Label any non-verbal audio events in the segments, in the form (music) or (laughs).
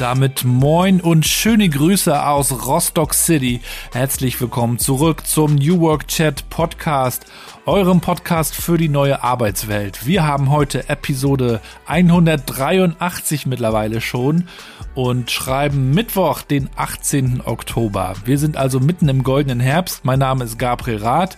Damit moin und schöne Grüße aus Rostock City. Herzlich willkommen zurück zum New Work Chat Podcast, eurem Podcast für die neue Arbeitswelt. Wir haben heute Episode 183 mittlerweile schon und schreiben Mittwoch, den 18. Oktober. Wir sind also mitten im goldenen Herbst. Mein Name ist Gabriel Rath.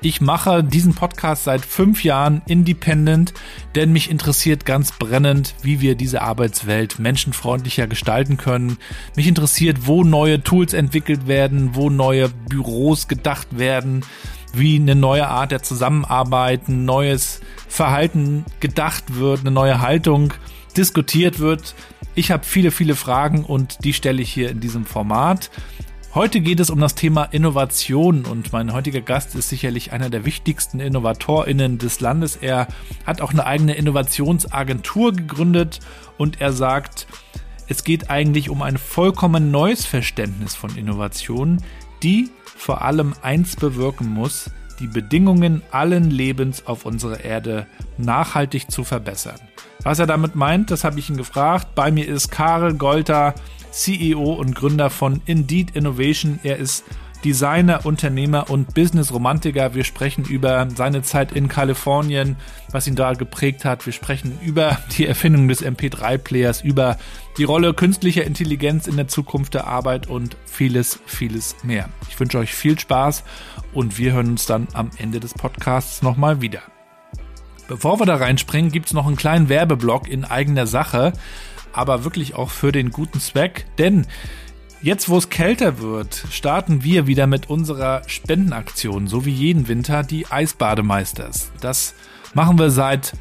Ich mache diesen Podcast seit fünf Jahren independent, denn mich interessiert ganz brennend, wie wir diese Arbeitswelt menschenfreundlicher gestalten können. Mich interessiert, wo neue Tools entwickelt werden, wo neue Büros gedacht werden, wie eine neue Art der Zusammenarbeit, ein neues Verhalten gedacht wird, eine neue Haltung diskutiert wird. Ich habe viele, viele Fragen und die stelle ich hier in diesem Format. Heute geht es um das Thema Innovation und mein heutiger Gast ist sicherlich einer der wichtigsten InnovatorInnen des Landes. Er hat auch eine eigene Innovationsagentur gegründet und er sagt, es geht eigentlich um ein vollkommen neues Verständnis von Innovation, die vor allem eins bewirken muss, die Bedingungen allen Lebens auf unserer Erde nachhaltig zu verbessern. Was er damit meint, das habe ich ihn gefragt. Bei mir ist Karel Golter, CEO und Gründer von Indeed Innovation. Er ist Designer, Unternehmer und Business-Romantiker. Wir sprechen über seine Zeit in Kalifornien, was ihn da geprägt hat. Wir sprechen über die Erfindung des MP3-Players, über die Rolle künstlicher Intelligenz in der Zukunft der Arbeit und vieles, vieles mehr. Ich wünsche euch viel Spaß und wir hören uns dann am Ende des Podcasts nochmal wieder. Bevor wir da reinspringen, gibt es noch einen kleinen Werbeblock in eigener Sache aber wirklich auch für den guten Zweck. Denn jetzt, wo es kälter wird, starten wir wieder mit unserer Spendenaktion, so wie jeden Winter, die Eisbademeisters. Das machen wir seit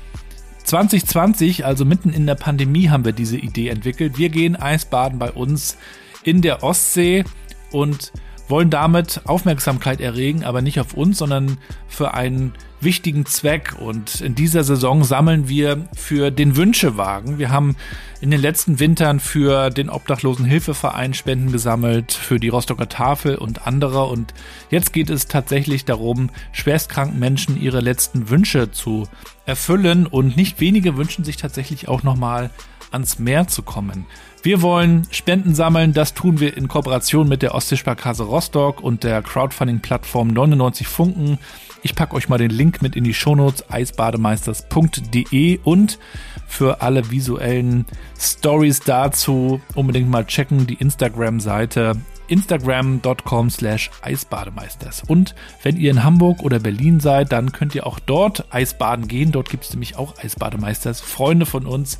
2020, also mitten in der Pandemie, haben wir diese Idee entwickelt. Wir gehen Eisbaden bei uns in der Ostsee und wollen damit Aufmerksamkeit erregen, aber nicht auf uns, sondern für einen wichtigen Zweck. Und in dieser Saison sammeln wir für den Wünschewagen. Wir haben in den letzten Wintern für den Obdachlosenhilfeverein Spenden gesammelt, für die Rostocker Tafel und andere. Und jetzt geht es tatsächlich darum, schwerstkranken Menschen ihre letzten Wünsche zu erfüllen. Und nicht wenige wünschen sich tatsächlich auch nochmal ans Meer zu kommen. Wir wollen Spenden sammeln. Das tun wir in Kooperation mit der Ostseesparkasse Rostock und der Crowdfunding-Plattform 99 Funken. Ich packe euch mal den Link mit in die Shownotes eisbademeisters.de und für alle visuellen Stories dazu unbedingt mal checken die Instagram-Seite instagram.com slash eisbademeisters. Und wenn ihr in Hamburg oder Berlin seid, dann könnt ihr auch dort Eisbaden gehen. Dort gibt es nämlich auch Eisbademeisters, Freunde von uns,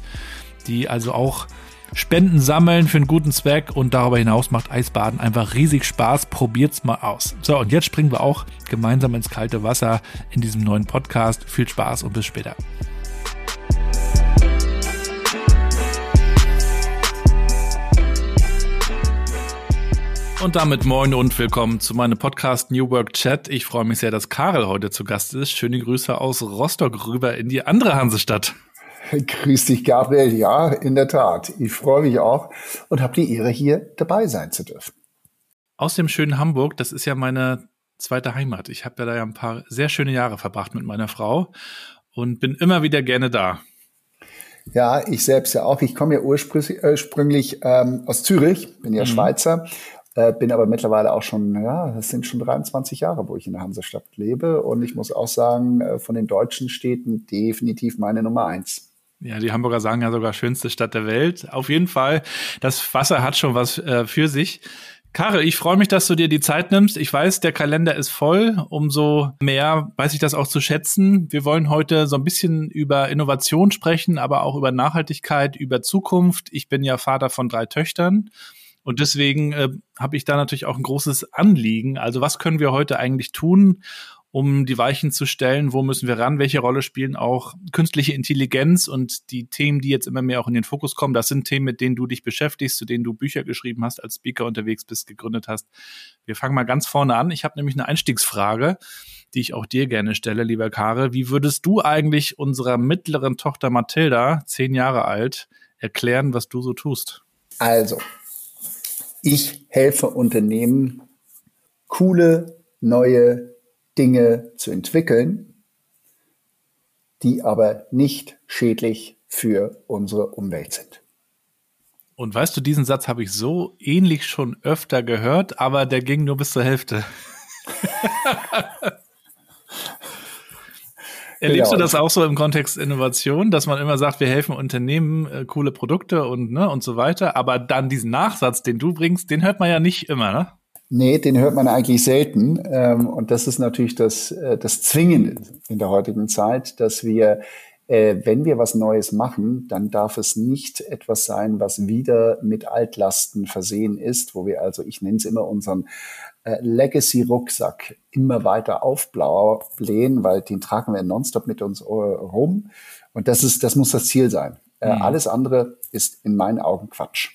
die also auch Spenden sammeln für einen guten Zweck und darüber hinaus macht Eisbaden einfach riesig Spaß. Probiert's mal aus. So, und jetzt springen wir auch gemeinsam ins kalte Wasser in diesem neuen Podcast. Viel Spaß und bis später. Und damit moin und willkommen zu meinem Podcast New Work Chat. Ich freue mich sehr, dass Karel heute zu Gast ist. Schöne Grüße aus Rostock rüber in die andere Hansestadt. (laughs) Grüß dich, Gabriel. Ja, in der Tat. Ich freue mich auch und habe die Ehre, hier dabei sein zu dürfen. Aus dem schönen Hamburg, das ist ja meine zweite Heimat. Ich habe ja da ja ein paar sehr schöne Jahre verbracht mit meiner Frau und bin immer wieder gerne da. Ja, ich selbst ja auch. Ich komme ja ursprünglich ähm, aus Zürich, bin ja mhm. Schweizer, äh, bin aber mittlerweile auch schon, ja, das sind schon 23 Jahre, wo ich in der Hansestadt lebe. Und ich muss auch sagen, äh, von den deutschen Städten definitiv meine Nummer eins. Ja, die Hamburger sagen ja sogar schönste Stadt der Welt. Auf jeden Fall, das Wasser hat schon was äh, für sich. Karel, ich freue mich, dass du dir die Zeit nimmst. Ich weiß, der Kalender ist voll. Umso mehr weiß ich das auch zu schätzen. Wir wollen heute so ein bisschen über Innovation sprechen, aber auch über Nachhaltigkeit, über Zukunft. Ich bin ja Vater von drei Töchtern. Und deswegen äh, habe ich da natürlich auch ein großes Anliegen. Also was können wir heute eigentlich tun, um die Weichen zu stellen, wo müssen wir ran, welche Rolle spielen auch künstliche Intelligenz und die Themen, die jetzt immer mehr auch in den Fokus kommen, das sind Themen, mit denen du dich beschäftigst, zu denen du Bücher geschrieben hast, als Speaker unterwegs bist, gegründet hast. Wir fangen mal ganz vorne an. Ich habe nämlich eine Einstiegsfrage. die ich auch dir gerne stelle, lieber Karel. Wie würdest du eigentlich unserer mittleren Tochter Mathilda, zehn Jahre alt, erklären, was du so tust? Also, ich helfe Unternehmen, coole, neue Dinge zu entwickeln, die aber nicht schädlich für unsere Umwelt sind. Und weißt du, diesen Satz habe ich so ähnlich schon öfter gehört, aber der ging nur bis zur Hälfte. (laughs) Erlebst genau. du das auch so im Kontext Innovation, dass man immer sagt, wir helfen Unternehmen, äh, coole Produkte und, ne, und so weiter, aber dann diesen Nachsatz, den du bringst, den hört man ja nicht immer, ne? Nee, den hört man eigentlich selten. Ähm, und das ist natürlich das, äh, das Zwingende in der heutigen Zeit, dass wir äh, wenn wir was Neues machen, dann darf es nicht etwas sein, was wieder mit Altlasten versehen ist, wo wir also, ich nenne es immer unseren äh, Legacy-Rucksack immer weiter aufblähen, weil den tragen wir nonstop mit uns rum. Und das ist, das muss das Ziel sein. Mhm. Alles andere ist in meinen Augen Quatsch.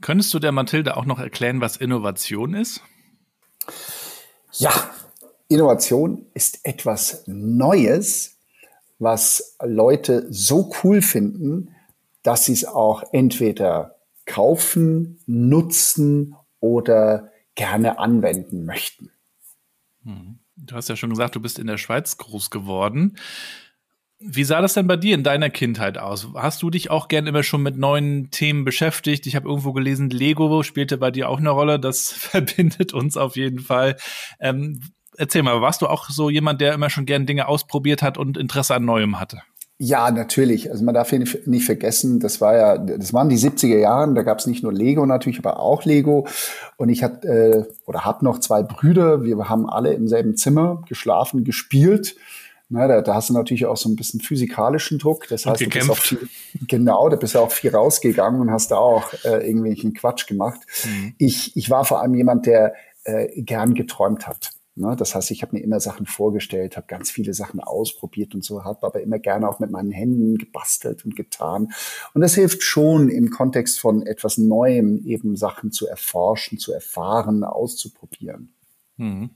Könntest du der Mathilde auch noch erklären, was Innovation ist? Ja, Innovation ist etwas Neues, was Leute so cool finden, dass sie es auch entweder kaufen, nutzen oder gerne anwenden möchten. Hm. Du hast ja schon gesagt, du bist in der Schweiz groß geworden. Wie sah das denn bei dir in deiner Kindheit aus? Hast du dich auch gern immer schon mit neuen Themen beschäftigt? Ich habe irgendwo gelesen, Lego spielte bei dir auch eine Rolle. Das (laughs) verbindet uns auf jeden Fall. Ähm, erzähl mal, warst du auch so jemand, der immer schon gern Dinge ausprobiert hat und Interesse an Neuem hatte? Ja, natürlich. Also man darf nicht vergessen, das war ja, das waren die 70er Jahren, da gab es nicht nur Lego natürlich, aber auch Lego. Und ich hatte äh, oder habe noch zwei Brüder. Wir haben alle im selben Zimmer geschlafen, gespielt. Na, da, da hast du natürlich auch so ein bisschen physikalischen Druck. Das heißt, du bist auch viel, genau, da bist du auch viel rausgegangen und hast da auch äh, irgendwelchen Quatsch gemacht. Mhm. Ich, ich war vor allem jemand, der äh, gern geträumt hat. Ne? Das heißt, ich habe mir immer Sachen vorgestellt, habe ganz viele Sachen ausprobiert und so, habe aber immer gerne auch mit meinen Händen gebastelt und getan. Und das hilft schon im Kontext von etwas Neuem, eben Sachen zu erforschen, zu erfahren, auszuprobieren. Mhm.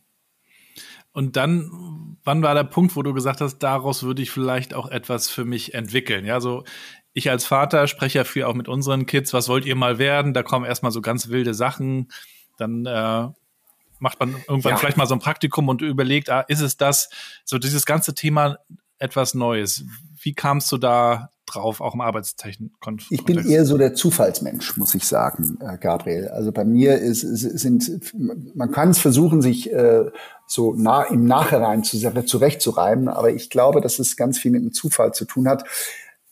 Und dann, wann war der Punkt, wo du gesagt hast, daraus würde ich vielleicht auch etwas für mich entwickeln? Ja, so ich als Vater spreche ja viel auch mit unseren Kids, was wollt ihr mal werden? Da kommen erstmal so ganz wilde Sachen. Dann äh, macht man irgendwann ja. vielleicht mal so ein Praktikum und überlegt, ah, ist es das? So dieses ganze Thema etwas Neues. Wie kamst du da drauf, auch im Arbeitstechnik? Ich bin eher so der Zufallsmensch, muss ich sagen, äh, Gabriel. Also bei mir ist, sind, man kann es versuchen, sich äh, so nah im Nachhinein zu, zurechtzureiben, aber ich glaube, dass es ganz viel mit dem Zufall zu tun hat,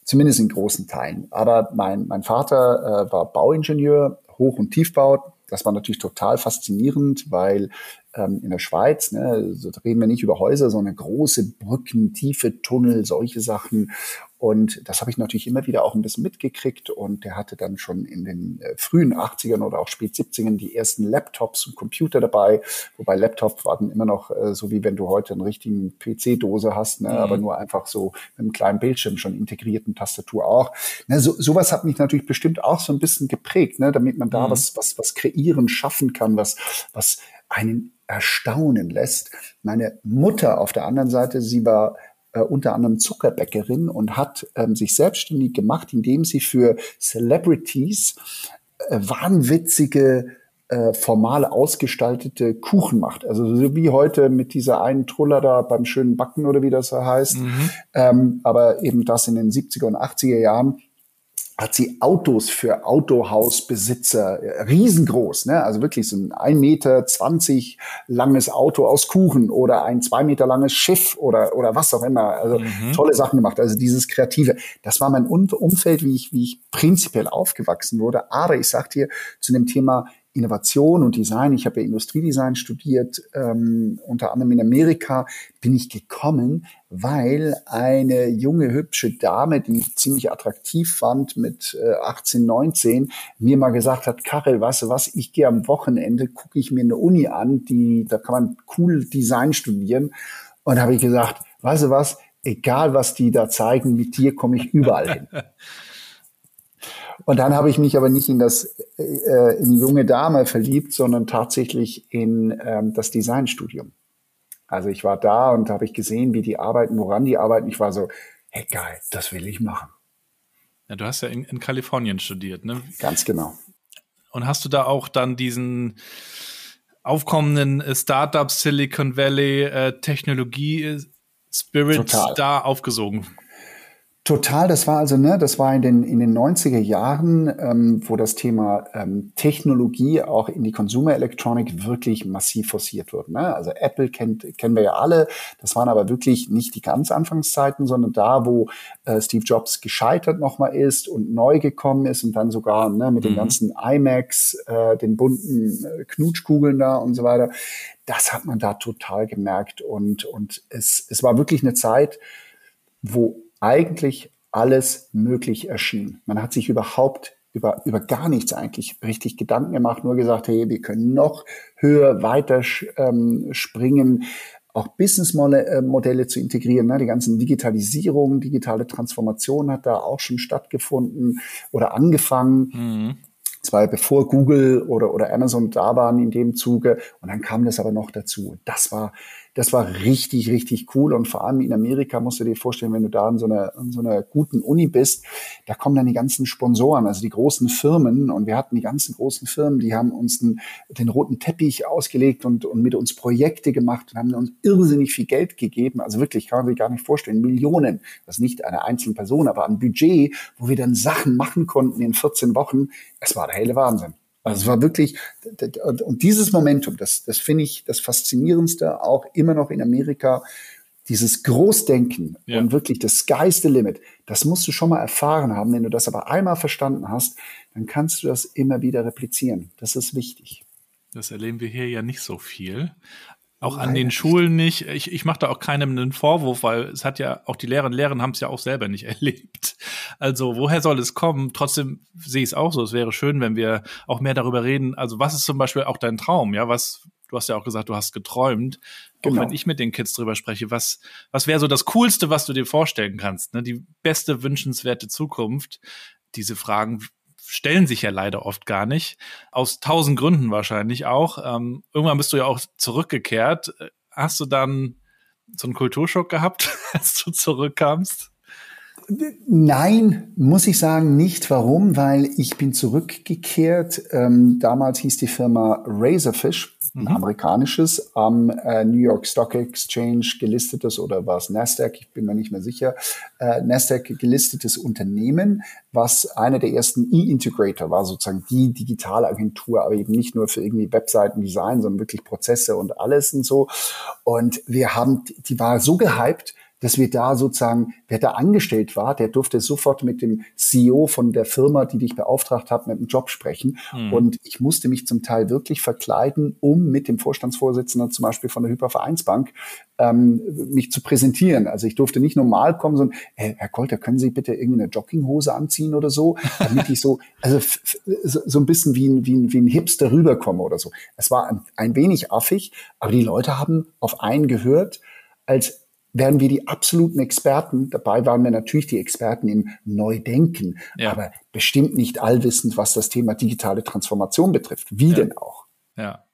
zumindest in großen Teilen. Aber mein, mein Vater äh, war Bauingenieur, Hoch- und Tiefbau, das war natürlich total faszinierend, weil ähm, in der Schweiz, ne, so reden wir nicht über Häuser, sondern große Brücken, tiefe Tunnel, solche Sachen. Und das habe ich natürlich immer wieder auch ein bisschen mitgekriegt. Und der hatte dann schon in den äh, frühen 80ern oder auch spät 70ern die ersten Laptops und Computer dabei. Wobei Laptop waren immer noch äh, so, wie wenn du heute einen richtigen PC-Dose hast, ne? Mhm. aber nur einfach so mit einem kleinen Bildschirm schon integrierten Tastatur auch. Ne, so, sowas hat mich natürlich bestimmt auch so ein bisschen geprägt, ne? damit man da mhm. was, was, was kreieren, schaffen kann, was, was einen erstaunen lässt. Meine Mutter auf der anderen Seite, sie war äh, unter anderem Zuckerbäckerin und hat ähm, sich selbstständig gemacht, indem sie für Celebrities äh, wahnwitzige äh, formal ausgestaltete Kuchen macht. Also so wie heute mit dieser einen Truller da beim schönen Backen oder wie das so heißt. Mhm. Ähm, aber eben das in den 70er und 80er Jahren hat sie Autos für Autohausbesitzer, äh, riesengroß, ne? also wirklich so ein ein Meter zwanzig langes Auto aus Kuchen oder ein zwei Meter langes Schiff oder, oder was auch immer. Also mhm. tolle Sachen gemacht. Also dieses Kreative. Das war mein Umfeld, wie ich, wie ich prinzipiell aufgewachsen wurde. Aber ich sag dir zu dem Thema Innovation und Design, ich habe ja Industriedesign studiert, ähm, unter anderem in Amerika, bin ich gekommen, weil eine junge, hübsche Dame, die ich ziemlich attraktiv fand mit äh, 18, 19, mir mal gesagt hat, Karel, weißt du was, ich gehe am Wochenende, gucke ich mir eine Uni an, die, da kann man cool Design studieren. Und habe ich gesagt, weißt du was, egal was die da zeigen, mit dir komme ich überall hin. (laughs) Und dann habe ich mich aber nicht in das äh, in die junge Dame verliebt, sondern tatsächlich in ähm, das Designstudium. Also ich war da und habe ich gesehen, wie die arbeiten, woran die arbeiten. Ich war so, hey geil, das will ich machen. Ja, du hast ja in, in Kalifornien studiert, ne? Ganz genau. Und hast du da auch dann diesen aufkommenden äh, Startup Silicon Valley äh, Technologie Spirit Total. da aufgesogen? Total, das war also, ne, das war in den, in den 90er Jahren, ähm, wo das Thema ähm, Technologie auch in die Consumer Electronic wirklich massiv forciert wurde. Ne? Also Apple kennt, kennen wir ja alle, das waren aber wirklich nicht die ganz Anfangszeiten, sondern da, wo äh, Steve Jobs gescheitert nochmal ist und neu gekommen ist und dann sogar ne, mit mhm. den ganzen iMacs, äh, den bunten äh, Knutschkugeln da und so weiter. Das hat man da total gemerkt und, und es, es war wirklich eine Zeit, wo eigentlich alles möglich erschien. Man hat sich überhaupt über, über gar nichts eigentlich richtig Gedanken gemacht, nur gesagt, hey, wir können noch höher weiter ähm, springen, auch Businessmodelle äh, zu integrieren. Ne? Die ganzen Digitalisierung, digitale Transformation hat da auch schon stattgefunden oder angefangen. Mhm. Zwar bevor Google oder, oder Amazon da waren in dem Zuge. Und dann kam das aber noch dazu. Das war das war richtig, richtig cool. Und vor allem in Amerika musst du dir vorstellen, wenn du da in so einer, in so einer guten Uni bist, da kommen dann die ganzen Sponsoren, also die großen Firmen. Und wir hatten die ganzen großen Firmen, die haben uns den, den roten Teppich ausgelegt und, und mit uns Projekte gemacht und haben uns irrsinnig viel Geld gegeben. Also wirklich, kann man sich gar nicht vorstellen, Millionen. Das nicht eine einzelne Person, aber ein Budget, wo wir dann Sachen machen konnten in 14 Wochen. Es war der helle Wahnsinn. Also es war wirklich, und dieses Momentum, das, das finde ich das Faszinierendste, auch immer noch in Amerika, dieses Großdenken ja. und wirklich das Sky's the limit, das musst du schon mal erfahren haben. Wenn du das aber einmal verstanden hast, dann kannst du das immer wieder replizieren. Das ist wichtig. Das erleben wir hier ja nicht so viel. Auch an den Schulen nicht. Ich, ich mache da auch keinem einen Vorwurf, weil es hat ja auch die Lehrerinnen und Lehrer haben es ja auch selber nicht (laughs) erlebt. Also woher soll es kommen? Trotzdem sehe ich es auch so. Es wäre schön, wenn wir auch mehr darüber reden. Also was ist zum Beispiel auch dein Traum? Ja, was du hast ja auch gesagt, du hast geträumt. Genau. Auch wenn ich mit den Kids drüber spreche, was was wäre so das Coolste, was du dir vorstellen kannst? Ne? Die beste wünschenswerte Zukunft. Diese Fragen stellen sich ja leider oft gar nicht. Aus tausend Gründen wahrscheinlich auch. Ähm, irgendwann bist du ja auch zurückgekehrt. Hast du dann so einen Kulturschock gehabt, (laughs) als du zurückkamst? Nein, muss ich sagen, nicht. Warum? Weil ich bin zurückgekehrt. Ähm, damals hieß die Firma Razorfish ein mhm. amerikanisches, am äh, New York Stock Exchange gelistetes oder war es Nasdaq, ich bin mir nicht mehr sicher, äh, Nasdaq gelistetes Unternehmen, was einer der ersten E-Integrator war, sozusagen die Digitalagentur, aber eben nicht nur für irgendwie Webseiten-Design, sondern wirklich Prozesse und alles und so. Und wir haben, die war so gehypt, dass wir da sozusagen, wer da angestellt war, der durfte sofort mit dem CEO von der Firma, die dich beauftragt hat, mit dem Job sprechen. Mhm. Und ich musste mich zum Teil wirklich verkleiden, um mit dem Vorstandsvorsitzenden zum Beispiel von der Hypervereinsbank ähm, mich zu präsentieren. Also ich durfte nicht normal kommen, sondern hey, Herr Kolter, können Sie bitte irgendeine Jogginghose anziehen oder so, (laughs) damit ich so, also so, so ein bisschen wie ein, wie, ein, wie ein Hipster rüberkomme oder so. Es war ein, ein wenig affig, aber die Leute haben auf einen gehört, als wären wir die absoluten Experten. Dabei waren wir natürlich die Experten im Neudenken, ja. aber bestimmt nicht allwissend, was das Thema digitale Transformation betrifft. Wie ja. denn auch? Ja.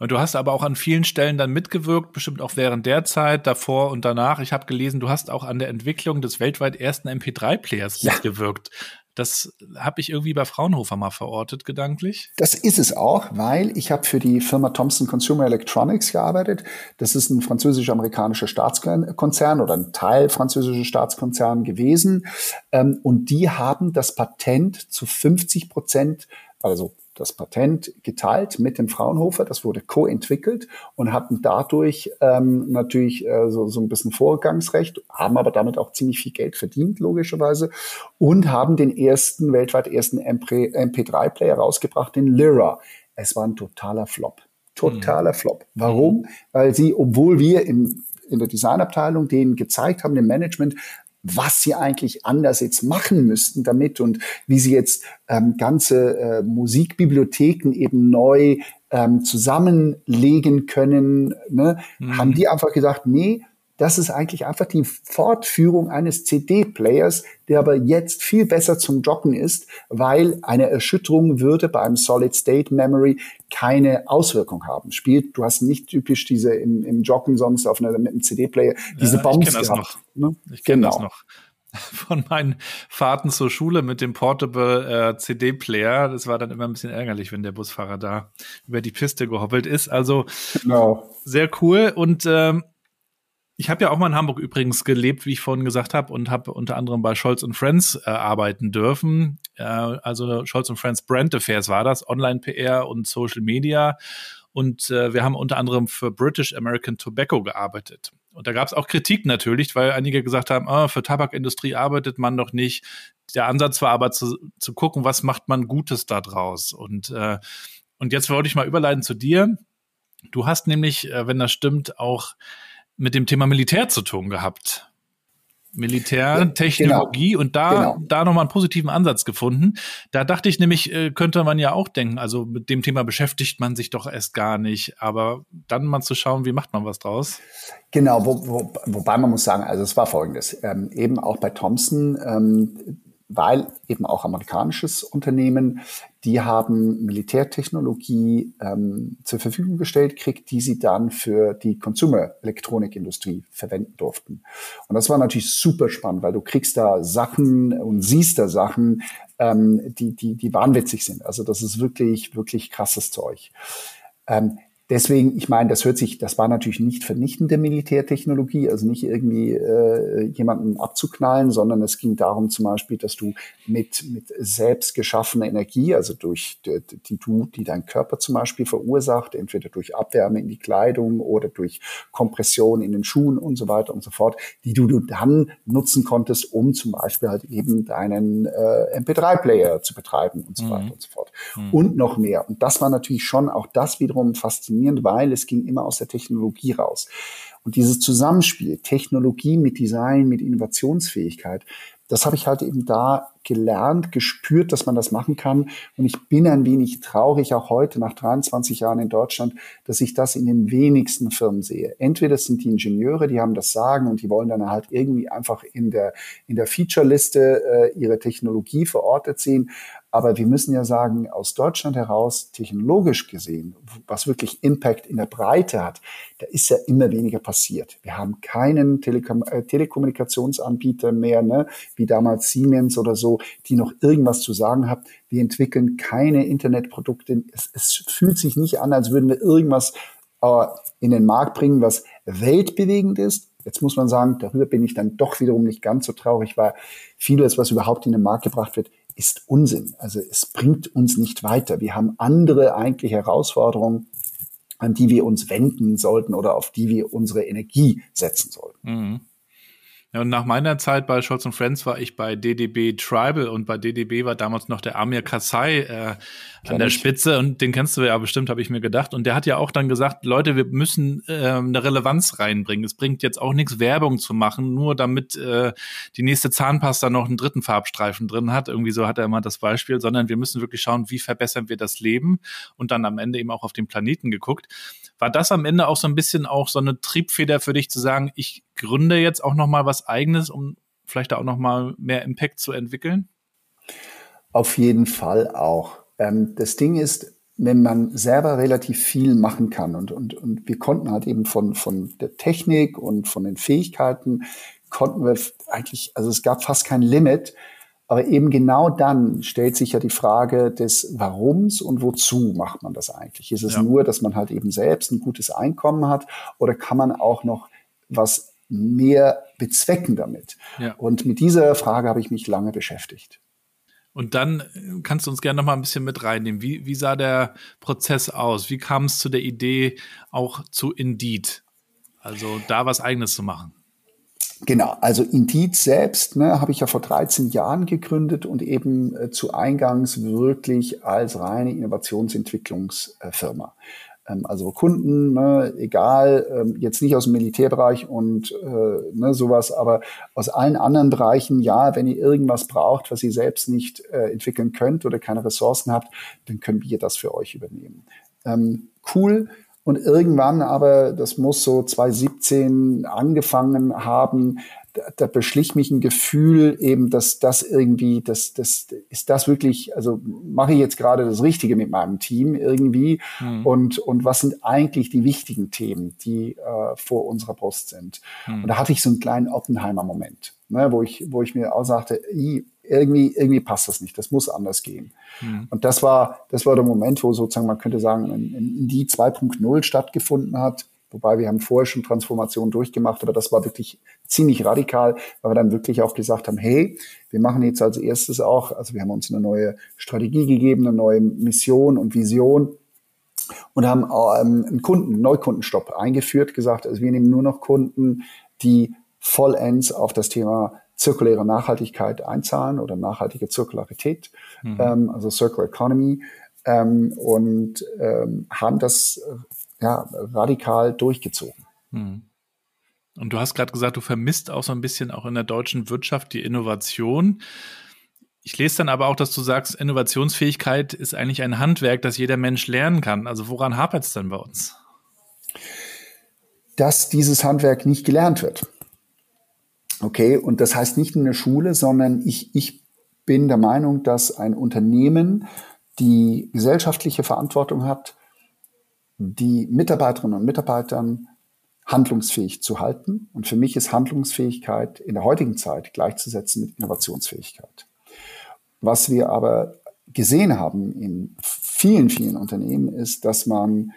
Und du hast aber auch an vielen Stellen dann mitgewirkt, bestimmt auch während der Zeit, davor und danach. Ich habe gelesen, du hast auch an der Entwicklung des weltweit ersten MP3-Players ja. mitgewirkt. Das habe ich irgendwie bei Fraunhofer mal verortet, gedanklich. Das ist es auch, weil ich habe für die Firma Thomson Consumer Electronics gearbeitet. Das ist ein französisch-amerikanischer Staatskonzern oder ein Teil französischer Staatskonzern gewesen. Ähm, und die haben das Patent zu 50 Prozent, also das Patent geteilt mit dem Fraunhofer. Das wurde co-entwickelt und hatten dadurch ähm, natürlich äh, so, so ein bisschen Vorgangsrecht, haben aber damit auch ziemlich viel Geld verdient, logischerweise, und haben den ersten, weltweit ersten MP3-Player rausgebracht, den Lyra. Es war ein totaler Flop. Totaler mhm. Flop. Warum? Weil sie, obwohl wir in, in der Designabteilung denen gezeigt haben, dem Management, was sie eigentlich anders jetzt machen müssten damit und wie sie jetzt ähm, ganze äh, Musikbibliotheken eben neu ähm, zusammenlegen können, ne, mhm. haben die einfach gesagt, nee, das ist eigentlich einfach die Fortführung eines CD-Players, der aber jetzt viel besser zum Joggen ist, weil eine Erschütterung würde bei einem Solid-State-Memory keine Auswirkung haben. Spielt, du hast nicht typisch diese im, im Joggen sonst auf einer, mit einem CD-Player diese ja, Bombs gehabt. Ne? Ich kenne genau. das noch (laughs) von meinen Fahrten zur Schule mit dem Portable äh, CD-Player. Das war dann immer ein bisschen ärgerlich, wenn der Busfahrer da über die Piste gehoppelt ist. Also genau. sehr cool. Und ähm, ich habe ja auch mal in Hamburg übrigens gelebt, wie ich vorhin gesagt habe, und habe unter anderem bei Scholz Friends äh, arbeiten dürfen. Äh, also Scholz Friends Brand Affairs war das, Online-PR und Social Media. Und äh, wir haben unter anderem für British American Tobacco gearbeitet. Und da gab es auch Kritik natürlich, weil einige gesagt haben, oh, für Tabakindustrie arbeitet man noch nicht. Der Ansatz war aber zu, zu gucken, was macht man Gutes da draus. Und, äh, und jetzt wollte ich mal überleiten zu dir. Du hast nämlich, äh, wenn das stimmt, auch mit dem Thema Militär zu tun gehabt. Militär, Technologie genau. und da, genau. da nochmal einen positiven Ansatz gefunden. Da dachte ich nämlich, äh, könnte man ja auch denken, also mit dem Thema beschäftigt man sich doch erst gar nicht, aber dann mal zu schauen, wie macht man was draus? Genau, wo, wo, wobei man muss sagen, also es war folgendes, ähm, eben auch bei Thompson, ähm, weil eben auch amerikanisches Unternehmen, die haben Militärtechnologie ähm, zur Verfügung gestellt kriegt, die sie dann für die Consumer-Elektronikindustrie verwenden durften. Und das war natürlich super spannend, weil du kriegst da Sachen und siehst da Sachen, ähm, die, die, die wahnwitzig sind. Also das ist wirklich, wirklich krasses Zeug. Ähm, Deswegen, ich meine, das hört sich, das war natürlich nicht vernichtende Militärtechnologie, also nicht irgendwie äh, jemanden abzuknallen, sondern es ging darum zum Beispiel, dass du mit, mit selbst geschaffener Energie, also durch die, die du, die dein Körper zum Beispiel verursacht, entweder durch Abwärme in die Kleidung oder durch Kompression in den Schuhen und so weiter und so fort, die du, du dann nutzen konntest, um zum Beispiel halt eben deinen äh, MP3-Player zu betreiben und so mhm. weiter und so fort. Mhm. Und noch mehr. Und das war natürlich schon auch das wiederum faszinierend faszinierend, weil es ging immer aus der Technologie raus. Und dieses Zusammenspiel, Technologie mit Design, mit Innovationsfähigkeit, das habe ich halt eben da gelernt, gespürt, dass man das machen kann. Und ich bin ein wenig traurig, auch heute nach 23 Jahren in Deutschland, dass ich das in den wenigsten Firmen sehe. Entweder sind die Ingenieure, die haben das Sagen und die wollen dann halt irgendwie einfach in der, in der Feature-Liste äh, ihre Technologie verortet sehen. Aber wir müssen ja sagen, aus Deutschland heraus, technologisch gesehen, was wirklich Impact in der Breite hat, da ist ja immer weniger passiert. Wir haben keinen Telekom äh, Telekommunikationsanbieter mehr, ne, wie damals Siemens oder so, die noch irgendwas zu sagen haben. Wir entwickeln keine Internetprodukte. Es, es fühlt sich nicht an, als würden wir irgendwas äh, in den Markt bringen, was weltbewegend ist. Jetzt muss man sagen, darüber bin ich dann doch wiederum nicht ganz so traurig, weil vieles, was überhaupt in den Markt gebracht wird, ist Unsinn. Also es bringt uns nicht weiter. Wir haben andere eigentlich Herausforderungen, an die wir uns wenden sollten oder auf die wir unsere Energie setzen sollten. Mhm. Ja, und nach meiner Zeit bei Scholz Friends war ich bei DDB Tribal und bei DDB war damals noch der Amir Kassai äh, an der Spitze und den kennst du ja bestimmt, habe ich mir gedacht. Und der hat ja auch dann gesagt, Leute, wir müssen äh, eine Relevanz reinbringen. Es bringt jetzt auch nichts, Werbung zu machen, nur damit äh, die nächste Zahnpasta noch einen dritten Farbstreifen drin hat. Irgendwie so hat er immer das Beispiel, sondern wir müssen wirklich schauen, wie verbessern wir das Leben und dann am Ende eben auch auf den Planeten geguckt. War das am Ende auch so ein bisschen auch so eine Triebfeder für dich zu sagen, ich gründe jetzt auch noch mal was eigenes, um vielleicht auch noch mal mehr Impact zu entwickeln? Auf jeden Fall auch. Ähm, das Ding ist, wenn man selber relativ viel machen kann und, und, und wir konnten halt eben von, von der Technik und von den Fähigkeiten konnten wir eigentlich, also es gab fast kein Limit, aber eben genau dann stellt sich ja die Frage des Warums und wozu macht man das eigentlich? Ist es ja. nur, dass man halt eben selbst ein gutes Einkommen hat oder kann man auch noch was mehr bezwecken damit? Ja. Und mit dieser Frage habe ich mich lange beschäftigt. Und dann äh, kannst du uns gerne noch mal ein bisschen mit reinnehmen. Wie, wie sah der Prozess aus? Wie kam es zu der Idee auch zu Indeed? Also da was Eigenes zu machen? Genau, also Indeed selbst ne, habe ich ja vor 13 Jahren gegründet und eben äh, zu Eingangs wirklich als reine Innovationsentwicklungsfirma. Ähm, also Kunden, ne, egal, ähm, jetzt nicht aus dem Militärbereich und äh, ne, sowas, aber aus allen anderen Bereichen, ja, wenn ihr irgendwas braucht, was ihr selbst nicht äh, entwickeln könnt oder keine Ressourcen habt, dann können wir das für euch übernehmen. Ähm, cool Und irgendwann aber, das muss so 2017 angefangen haben, da, da beschlich mich ein Gefühl eben, dass das irgendwie, das, das ist das wirklich, also mache ich jetzt gerade das Richtige mit meinem Team irgendwie mhm. und, und was sind eigentlich die wichtigen Themen, die äh, vor unserer Brust sind. Mhm. Und da hatte ich so einen kleinen Oppenheimer-Moment, ne, wo ich, wo ich mir auch sagte, irgendwie, irgendwie passt das nicht, das muss anders gehen. Mhm. Und das war, das war der Moment, wo sozusagen, man könnte sagen, in, in die 2.0 stattgefunden hat, Wobei wir haben vorher schon Transformationen durchgemacht, aber das war wirklich ziemlich radikal, weil wir dann wirklich auch gesagt haben, hey, wir machen jetzt als erstes auch, also wir haben uns eine neue Strategie gegeben, eine neue Mission und Vision und haben ähm, einen Kunden, einen Neukundenstopp eingeführt, gesagt, also wir nehmen nur noch Kunden, die vollends auf das Thema zirkuläre Nachhaltigkeit einzahlen oder nachhaltige Zirkularität, mhm. ähm, also Circular Economy, ähm, und ähm, haben das ja, radikal durchgezogen. Hm. Und du hast gerade gesagt, du vermisst auch so ein bisschen auch in der deutschen Wirtschaft die Innovation. Ich lese dann aber auch, dass du sagst, Innovationsfähigkeit ist eigentlich ein Handwerk, das jeder Mensch lernen kann. Also woran hapert es denn bei uns? Dass dieses Handwerk nicht gelernt wird. Okay, und das heißt nicht in der Schule, sondern ich, ich bin der Meinung, dass ein Unternehmen die gesellschaftliche Verantwortung hat, die Mitarbeiterinnen und Mitarbeitern handlungsfähig zu halten. Und für mich ist Handlungsfähigkeit in der heutigen Zeit gleichzusetzen mit Innovationsfähigkeit. Was wir aber gesehen haben in vielen, vielen Unternehmen ist, dass man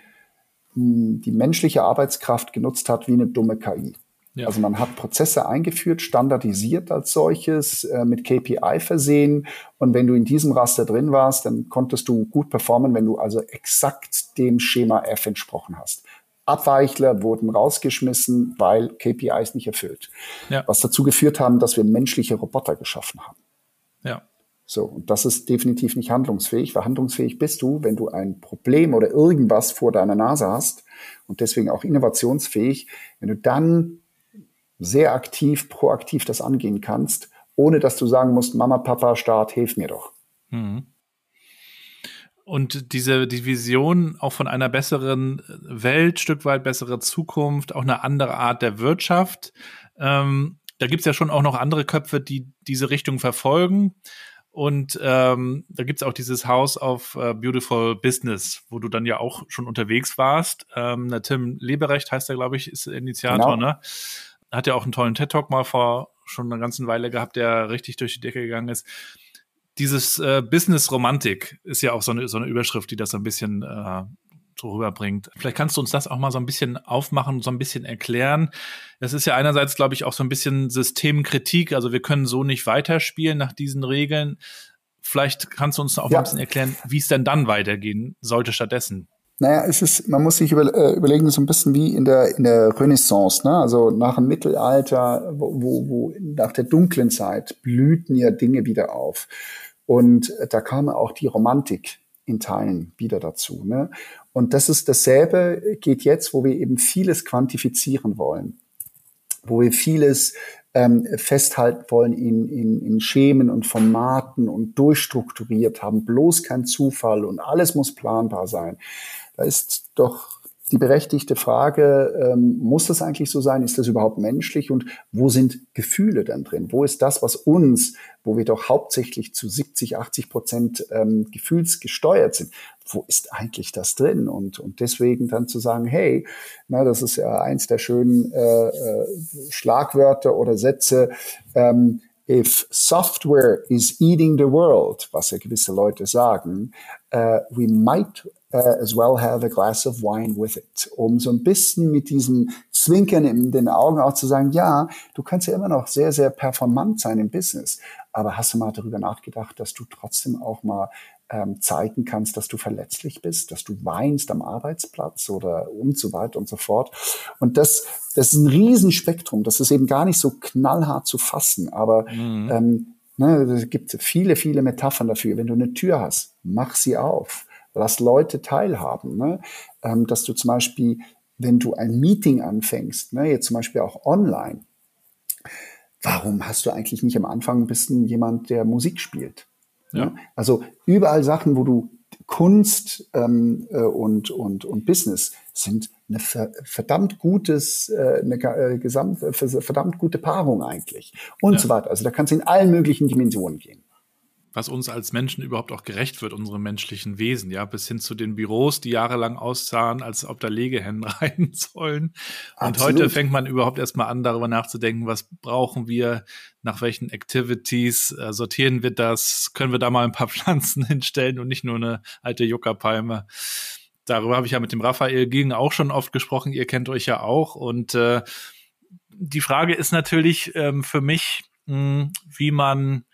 hm, die menschliche Arbeitskraft genutzt hat wie eine dumme KI. Ja. Also man hat Prozesse eingeführt, standardisiert als solches, äh, mit KPI versehen. Und wenn du in diesem Raster drin warst, dann konntest du gut performen, wenn du also exakt dem Schema F entsprochen hast. Abweichler wurden rausgeschmissen, weil KPIs nicht erfüllt. Ja. Was dazu geführt haben, dass wir menschliche Roboter geschaffen haben. Ja. So, und das ist definitiv nicht handlungsfähig, weil handlungsfähig bist du, wenn du ein Problem oder irgendwas vor deiner Nase hast und deswegen auch innovationsfähig, wenn du dann sehr aktiv, proaktiv das angehen kannst, ohne dass du sagen musst, Mama, Papa, Staat, hilf mir doch. Mhm. Und diese die Vision auch von einer besseren Welt, Stück weit bessere Zukunft, auch eine andere Art der Wirtschaft. Ähm, da gibt's ja schon auch noch andere Köpfe, die diese Richtung verfolgen. Und ähm, da gibt's auch dieses House of uh, Beautiful Business, wo du dann ja auch schon unterwegs warst. Ähm, Tim Leberecht heißt er, glaube ich, ist Initiator, genau. ne? Hat ja auch einen tollen TED-Talk mal vor schon einer ganzen Weile gehabt, der richtig durch die Decke gegangen ist. Dieses äh, Business-Romantik ist ja auch so eine, so eine Überschrift, die das so ein bisschen äh, rüberbringt. Vielleicht kannst du uns das auch mal so ein bisschen aufmachen, so ein bisschen erklären. Das ist ja einerseits, glaube ich, auch so ein bisschen Systemkritik. Also wir können so nicht weiterspielen nach diesen Regeln. Vielleicht kannst du uns auch ja. mal ein bisschen erklären, wie es denn dann weitergehen sollte stattdessen. Naja, es ist, man muss sich über, äh, überlegen, so ein bisschen wie in der, in der Renaissance, ne? also nach dem Mittelalter, wo, wo, wo nach der dunklen Zeit blühten ja Dinge wieder auf. Und da kam auch die Romantik in Teilen wieder dazu. Ne? Und das ist dasselbe, geht jetzt, wo wir eben vieles quantifizieren wollen, wo wir vieles ähm, festhalten wollen in, in, in Schemen und Formaten und durchstrukturiert haben, bloß kein Zufall und alles muss planbar sein. Da ist doch die berechtigte Frage, ähm, muss das eigentlich so sein? Ist das überhaupt menschlich? Und wo sind Gefühle dann drin? Wo ist das, was uns, wo wir doch hauptsächlich zu 70, 80 Prozent ähm, gefühlsgesteuert sind, wo ist eigentlich das drin? Und, und deswegen dann zu sagen, hey, na, das ist ja eins der schönen äh, äh, Schlagwörter oder Sätze, ähm, if software is eating the world, was ja gewisse Leute sagen, uh, we might uh, as well have a glass of wine with it, um so ein bisschen mit diesem Zwinkern in den Augen auch zu sagen, ja, du kannst ja immer noch sehr, sehr performant sein im Business, aber hast du mal darüber nachgedacht, dass du trotzdem auch mal ähm, zeigen kannst, dass du verletzlich bist, dass du weinst am Arbeitsplatz oder und so weiter und so fort. Und das, das ist ein Riesenspektrum. Das ist eben gar nicht so knallhart zu fassen, aber mhm. ähm, ne, es gibt viele, viele Metaphern dafür. Wenn du eine Tür hast, mach sie auf lass Leute teilhaben. Ne? Ähm, dass du zum Beispiel, wenn du ein Meeting anfängst, ne, jetzt zum Beispiel auch online, warum hast du eigentlich nicht am Anfang ein bisschen jemand, der Musik spielt? Ja. Ne? Also überall Sachen, wo du Kunst ähm, äh, und, und, und Business sind eine verdammt gutes, äh, eine äh, gesamt, verdammt gute Paarung eigentlich und ja. so weiter. Also da kann es in allen möglichen Dimensionen gehen was uns als Menschen überhaupt auch gerecht wird, unsere menschlichen Wesen, ja, bis hin zu den Büros, die jahrelang aussahen, als ob da Legehennen (laughs) rein sollen. Und Absolut. heute fängt man überhaupt erstmal an, darüber nachzudenken, was brauchen wir, nach welchen Activities äh, sortieren wir das, können wir da mal ein paar (laughs) Pflanzen hinstellen und nicht nur eine alte Juckerpalme. Darüber habe ich ja mit dem Raphael Gegen auch schon oft gesprochen, ihr kennt euch ja auch. Und äh, die Frage ist natürlich ähm, für mich, mh, hm, wie man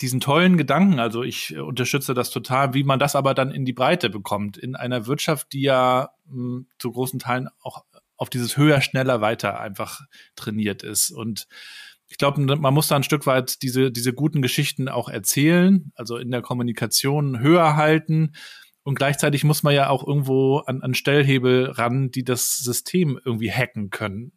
diesen tollen Gedanken, also ich äh, unterstütze das total, wie man das aber dann in die Breite bekommt, in einer Wirtschaft, die ja mh, hm, zu großen Teilen auch auf dieses höher, schneller, weiter einfach trainiert ist. Und ich glaube, man muss da ein Stück weit diese, diese guten Geschichten auch erzählen, also in der Kommunikation höher halten. Und gleichzeitig muss man ja auch irgendwo an, an Stellhebel ran, die das System irgendwie hacken können.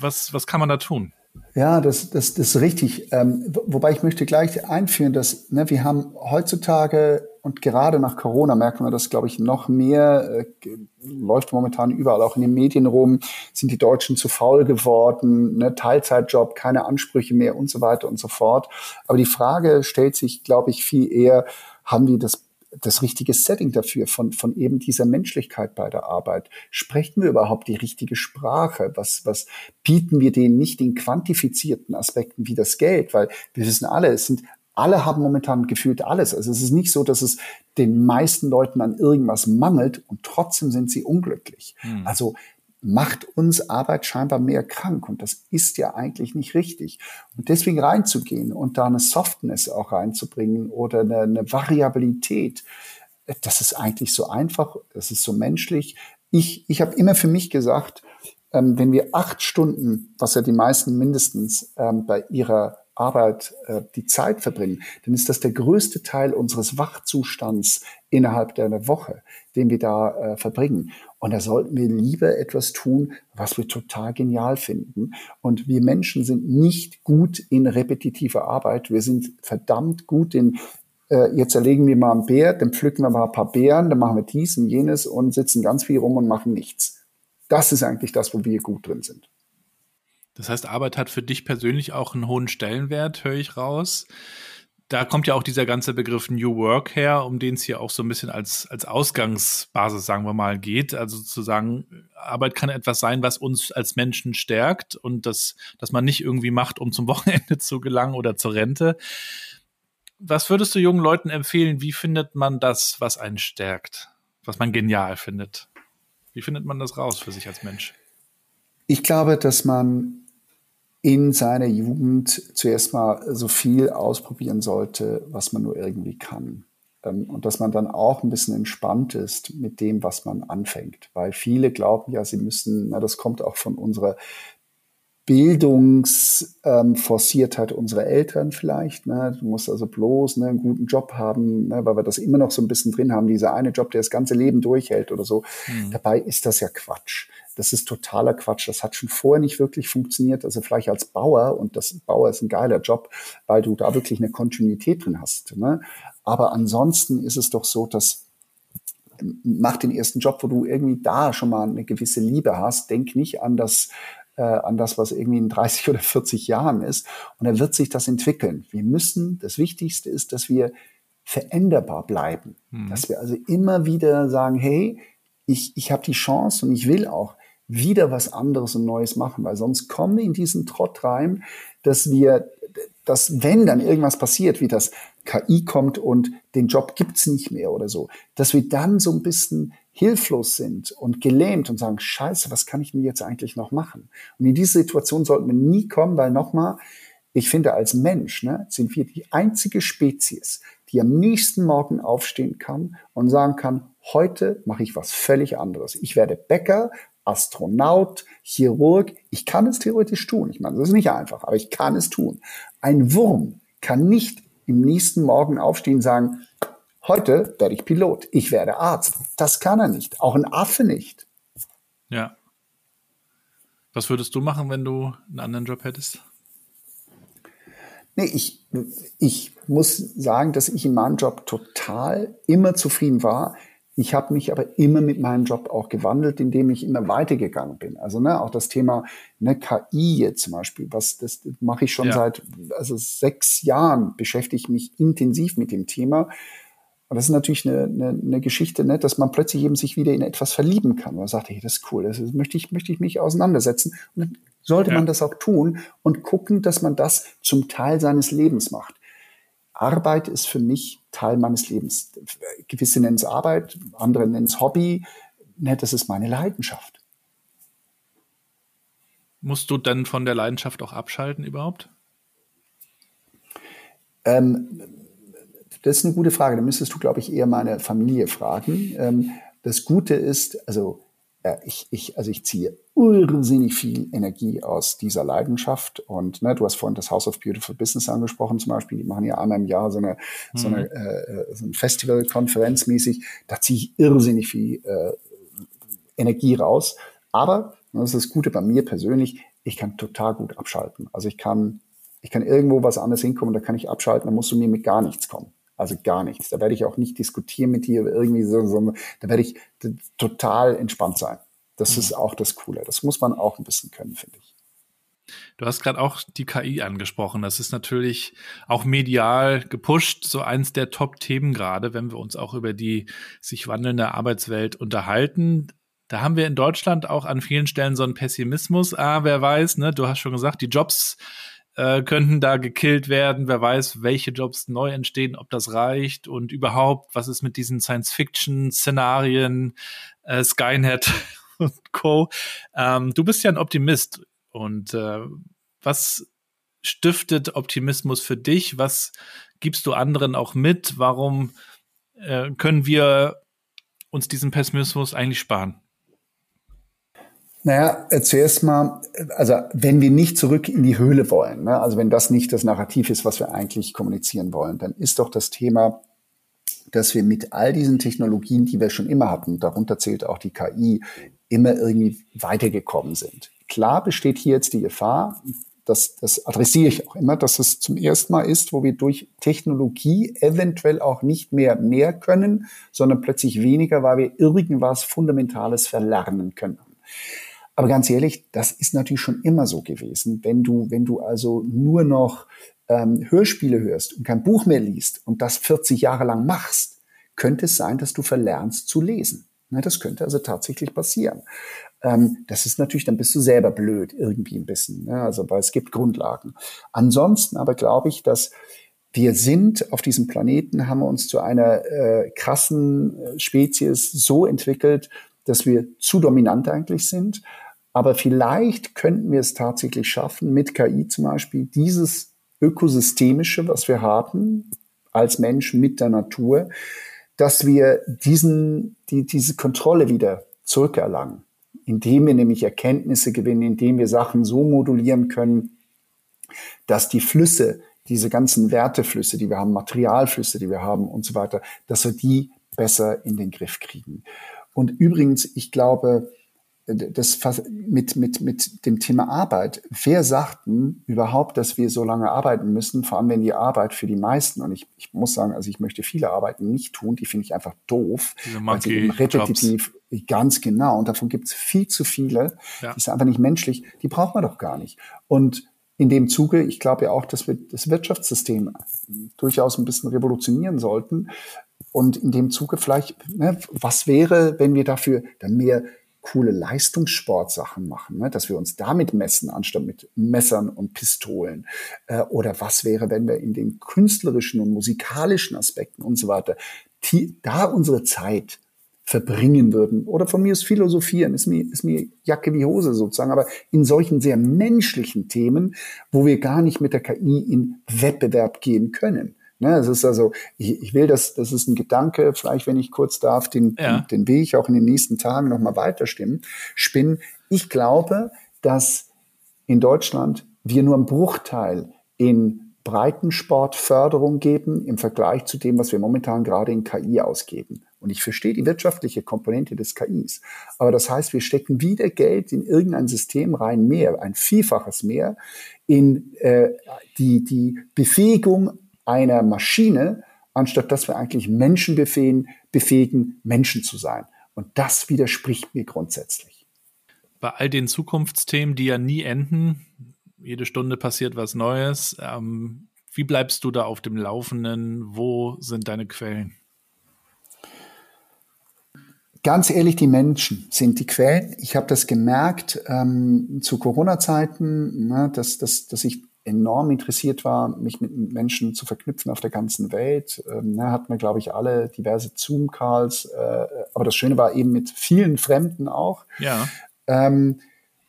Was, was kann man da tun? Ja, das, das, das ist richtig. Ähm, wobei ich möchte gleich einführen, dass ne, wir haben heutzutage und gerade nach Corona merkt man das, glaube ich, noch mehr, äh, läuft momentan überall auch in den Medien rum, sind die Deutschen zu faul geworden, ne, Teilzeitjob, keine Ansprüche mehr und so weiter und so fort. Aber die Frage stellt sich, glaube ich, viel eher, haben wir das das richtige Setting dafür, von, von eben dieser Menschlichkeit bei der Arbeit. Sprechen wir überhaupt die richtige Sprache? Was, was bieten wir denen nicht in quantifizierten Aspekten wie das Geld? Weil wir wissen alle, es sind alle haben momentan gefühlt alles. Also es ist nicht so, dass es den meisten Leuten an irgendwas mangelt und trotzdem sind sie unglücklich. Hm. Also macht uns Arbeit scheinbar mehr krank. Und das ist ja eigentlich nicht richtig. Und deswegen reinzugehen und da eine Softness auch reinzubringen oder eine, eine Variabilität, das ist eigentlich so einfach, das ist so menschlich. Ich, ich habe immer für mich gesagt, ähm, wenn wir acht Stunden, was ja die meisten mindestens ähm, bei ihrer Arbeit äh, die Zeit verbringen, dann ist das der größte Teil unseres Wachzustands innerhalb der Woche, den wir da äh, verbringen. Und da sollten wir lieber etwas tun, was wir total genial finden. Und wir Menschen sind nicht gut in repetitiver Arbeit. Wir sind verdammt gut in äh, jetzt erlegen wir mal einen Bär, dann pflücken wir mal ein paar Beeren, dann machen wir dies und jenes und sitzen ganz viel rum und machen nichts. Das ist eigentlich das, wo wir gut drin sind. Das heißt, Arbeit hat für dich persönlich auch einen hohen Stellenwert, höre ich raus. Da kommt ja auch dieser ganze Begriff New Work her, um den es hier auch so ein bisschen als, als Ausgangsbasis, sagen wir mal, geht. Also zu sagen, Arbeit kann etwas sein, was uns als Menschen stärkt und das, dass man nicht irgendwie macht, um zum (laughs) Wochenende zu gelangen oder zur Rente. Was würdest du jungen Leuten empfehlen? Wie findet man das, was einen stärkt? Was man genial findet? Wie findet man das raus für sich als Mensch? Ich glaube, dass man in seiner Jugend zuerst mal so viel ausprobieren sollte, was man nur irgendwie kann. Ähm, und dass man dann auch ein bisschen entspannt ist mit dem, was man anfängt. Weil viele glauben ja, sie müssen, na, das kommt auch von unserer Bildungsforciertheit ähm, unserer Eltern vielleicht. Ne? Du musst also bloß ne, einen guten Job haben, ne? weil wir das immer noch so ein bisschen drin haben, dieser eine Job, der das ganze Leben durchhält oder so. Mhm. Dabei ist das ja Quatsch. Das ist totaler Quatsch. Das hat schon vorher nicht wirklich funktioniert. Also vielleicht als Bauer, und das Bauer ist ein geiler Job, weil du da wirklich eine Kontinuität drin hast. Ne? Aber ansonsten ist es doch so, dass mach den ersten Job, wo du irgendwie da schon mal eine gewisse Liebe hast. Denk nicht an das, äh, an das, was irgendwie in 30 (laughs) oder 40 Jahren ist. Und dann wird sich das entwickeln. Wir müssen, das Wichtigste ist, dass wir veränderbar bleiben. Mhm. Dass wir also immer wieder sagen, hey, ich, ich habe die Chance und ich will auch wieder was anderes und Neues machen, weil sonst kommen wir in diesen Trott rein, dass wir, dass wenn dann irgendwas passiert, wie das KI kommt und den Job gibt's nicht mehr oder so, dass wir dann so ein bisschen hilflos sind und gelähmt und sagen, scheiße, was kann ich denn jetzt eigentlich noch machen? Und in diese Situation sollten wir nie kommen, weil nochmal, ich finde, als Mensch ne, sind wir die einzige Spezies, die am nächsten Morgen aufstehen kann und sagen kann, heute mache ich was völlig anderes. Ich werde Bäcker, Astronaut, Chirurg. Ich kann es theoretisch tun. Ich meine, das ist nicht einfach, aber ich kann es tun. Ein Wurm kann nicht im nächsten Morgen aufstehen und sagen, heute werde ich Pilot, ich werde Arzt. Das kann er nicht. Auch ein Affe nicht. Ja. Was würdest du machen, wenn du einen anderen Job hättest? Nee, ich, ich muss sagen, dass ich in meinem Job total immer zufrieden war. Ich habe mich aber immer mit meinem Job auch gewandelt, indem ich immer weitergegangen bin. Also ne, auch das Thema ne, KI jetzt zum Beispiel, was das, das mache ich schon ja. seit also sechs Jahren beschäftige ich mich intensiv mit dem Thema. Und das ist natürlich eine, eine, eine Geschichte, ne, dass man plötzlich eben sich wieder in etwas verlieben kann. Man sagt, hey, das ist cool, das ist, möchte ich möchte ich mich auseinandersetzen. Und dann sollte ja. man das auch tun und gucken, dass man das zum Teil seines Lebens macht. Arbeit ist für mich Teil meines Lebens. Gewisse nennen es Arbeit, andere nennen es Hobby. Ne, das ist meine Leidenschaft. Musst du dann von der Leidenschaft auch abschalten überhaupt? Ähm, das ist eine gute Frage. Da müsstest du, glaube ich, eher meine Familie fragen. Ähm, das Gute ist, also ich, ich, also ich ziehe irrsinnig viel Energie aus dieser Leidenschaft. Und ne, du hast vorhin das House of Beautiful Business angesprochen zum Beispiel. Die machen ja einmal im Jahr so, eine, mhm. so, eine, äh, so ein Festival, konferenzmäßig. Da ziehe ich irrsinnig viel äh, Energie raus. Aber, das ist das Gute bei mir persönlich, ich kann total gut abschalten. Also ich kann, ich kann irgendwo was anderes hinkommen, da kann ich abschalten, da musst du mir mit gar nichts kommen. Also gar nichts. Da werde ich auch nicht diskutieren mit dir irgendwie so, so da werde ich total entspannt sein. Das mhm. ist auch das Coole. Das muss man auch ein bisschen können, finde ich. Du hast gerade auch die KI angesprochen. Das ist natürlich auch medial gepusht, so eins der Top-Themen gerade, wenn wir uns auch über die sich wandelnde Arbeitswelt unterhalten. Da haben wir in Deutschland auch an vielen Stellen so einen Pessimismus. Ah, wer weiß, ne? Du hast schon gesagt, die Jobs äh, könnten da gekillt werden. Wer weiß, welche Jobs neu entstehen, ob das reicht und überhaupt, was ist mit diesen Science-Fiction-Szenarien, äh, Skynet (laughs) und Co. Ähm, du bist ja ein Optimist und äh, was stiftet Optimismus für dich? Was gibst du anderen auch mit? Warum äh, können wir uns diesen Pessimismus eigentlich sparen? Naja, zuerst mal, also wenn wir nicht zurück in die Höhle wollen, ne, also wenn das nicht das Narrativ ist, was wir eigentlich kommunizieren wollen, dann ist doch das Thema, dass wir mit all diesen Technologien, die wir schon immer hatten, darunter zählt auch die KI, immer irgendwie weitergekommen sind. Klar besteht hier jetzt die Gefahr, das, das adressiere ich auch immer, dass es zum ersten Mal ist, wo wir durch Technologie eventuell auch nicht mehr mehr können, sondern plötzlich weniger, weil wir irgendwas Fundamentales verlernen können. Aber ganz ehrlich, das ist natürlich schon immer so gewesen. Wenn du, wenn du also nur noch ähm, Hörspiele hörst und kein Buch mehr liest und das 40 Jahre lang machst, könnte es sein, dass du verlernst zu lesen. Ne, das könnte also tatsächlich passieren. Ähm, das ist natürlich, dann bist du selber blöd irgendwie ein bisschen. Ne? Also, weil es gibt Grundlagen. Ansonsten aber glaube ich, dass wir sind auf diesem Planeten, haben wir uns zu einer äh, krassen äh, Spezies so entwickelt, dass wir zu dominant eigentlich sind. Aber vielleicht könnten wir es tatsächlich schaffen, mit KI zum Beispiel dieses ökosystemische, was wir haben als Mensch mit der Natur, dass wir diesen, die, diese Kontrolle wieder zurückerlangen, indem wir nämlich Erkenntnisse gewinnen, indem wir Sachen so modulieren können, dass die Flüsse, diese ganzen Werteflüsse, die wir haben, Materialflüsse, die wir haben und so weiter, dass wir die besser in den Griff kriegen. Und übrigens, ich glaube, das mit, mit, mit dem Thema Arbeit. Wer sagt denn überhaupt, dass wir so lange arbeiten müssen, vor allem wenn die Arbeit für die meisten, und ich, ich muss sagen, also ich möchte viele Arbeiten nicht tun, die finde ich einfach doof, weil sie eben repetitiv, Jobs. ganz genau, und davon gibt es viel zu viele, ja. die sind einfach nicht menschlich, die braucht man doch gar nicht. Und in dem Zuge, ich glaube ja auch, dass wir das Wirtschaftssystem durchaus ein bisschen revolutionieren sollten, und in dem Zuge vielleicht, ne, was wäre, wenn wir dafür dann mehr coole Leistungssportsachen machen, ne, dass wir uns damit messen, anstatt mit Messern und Pistolen? Äh, oder was wäre, wenn wir in den künstlerischen und musikalischen Aspekten und so weiter, die, da unsere Zeit verbringen würden. Oder von mir ist philosophieren, ist mir, ist mir Jacke wie Hose sozusagen, aber in solchen sehr menschlichen Themen, wo wir gar nicht mit der KI in Wettbewerb gehen können. Ne, es ist also, ich, ich will das, das ist ein Gedanke, vielleicht, wenn ich kurz darf, den, ja. den, den will ich auch in den nächsten Tagen nochmal weiterstimmen, spinnen. Ich glaube, dass in Deutschland wir nur einen Bruchteil in Breitensportförderung geben im Vergleich zu dem, was wir momentan gerade in KI ausgeben. Und ich verstehe die wirtschaftliche Komponente des KIs. Aber das heißt, wir stecken wieder Geld in irgendein System rein mehr, ein Vielfaches mehr, in äh, die, die Befähigung einer Maschine, anstatt dass wir eigentlich Menschen befähigen, befähigen, Menschen zu sein. Und das widerspricht mir grundsätzlich. Bei all den Zukunftsthemen, die ja nie enden, jede Stunde passiert was Neues. Ähm, wie bleibst du da auf dem Laufenden? Wo sind deine Quellen? Ganz ehrlich, die Menschen sind die Quellen. Ich habe das gemerkt ähm, zu Corona-Zeiten, ne, dass, dass, dass ich enorm interessiert war, mich mit Menschen zu verknüpfen auf der ganzen Welt. Ähm, ne, hatten wir, glaube ich, alle diverse Zoom-Calls. Äh, aber das Schöne war eben mit vielen Fremden auch. Ja. Ähm,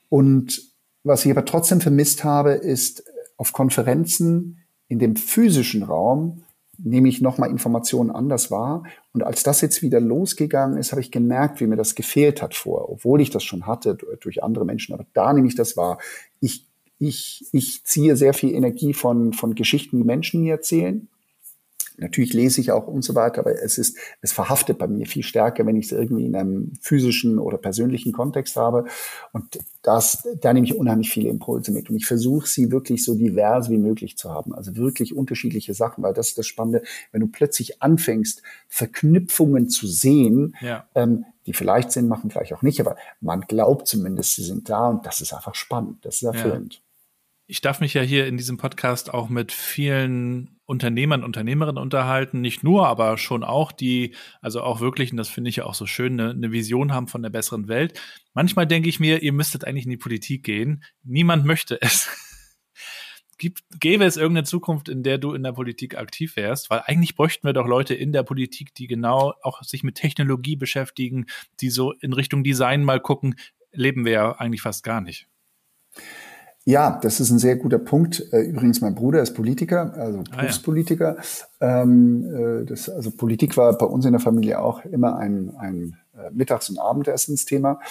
und was ich aber trotzdem vermisst habe, ist auf Konferenzen in dem physischen Raum nehme ich nochmal Informationen anders wahr. Und als das jetzt wieder losgegangen ist, habe ich gemerkt, wie mir das gefehlt hat vor, obwohl ich das schon hatte durch andere Menschen. Aber da nehme ich das wahr. Ich, ich, ich ziehe sehr viel Energie von, von Geschichten, die Menschen mir erzählen. Natürlich lese ich auch und so weiter, aber es ist, es verhaftet bei mir viel stärker, wenn ich es irgendwie in einem physischen oder persönlichen Kontext habe. Und das, da nehme ich unheimlich viele Impulse mit. Und ich versuche sie wirklich so divers wie möglich zu haben. Also wirklich unterschiedliche Sachen, weil das ist das Spannende, wenn du plötzlich anfängst, Verknüpfungen zu sehen, ja. ähm, die vielleicht Sinn machen, vielleicht auch nicht, aber man glaubt zumindest, sie sind da und das ist einfach spannend, das ist erfüllend. Ja. Ich darf mich ja hier in diesem Podcast auch mit vielen Unternehmern, Unternehmerinnen unterhalten, nicht nur, aber schon auch, die also auch wirklich, und das finde ich ja auch so schön, eine, eine Vision haben von der besseren Welt. Manchmal denke ich mir, ihr müsstet eigentlich in die Politik gehen. Niemand möchte es. Gibt, gäbe es irgendeine Zukunft, in der du in der Politik aktiv wärst? Weil eigentlich bräuchten wir doch Leute in der Politik, die genau auch sich mit Technologie beschäftigen, die so in Richtung Design mal gucken, leben wir ja eigentlich fast gar nicht. Ja, das ist ein sehr guter Punkt. Äh, übrigens, mein Bruder ist Politiker, also Berufspolitiker. Ah, ja. ähm, äh, das, also Politik war bei uns in der Familie auch immer ein, ein äh, Mittags- und Abendessensthema.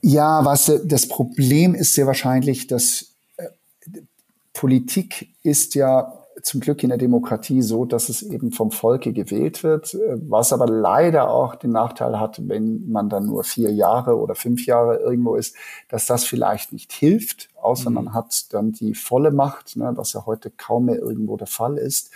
Ja, was das Problem ist sehr wahrscheinlich, dass Politik ist ja zum Glück in der Demokratie so, dass es eben vom Volke gewählt wird, was aber leider auch den Nachteil hat, wenn man dann nur vier Jahre oder fünf Jahre irgendwo ist, dass das vielleicht nicht hilft, außer mhm. man hat dann die volle Macht, ne, was ja heute kaum mehr irgendwo der Fall ist.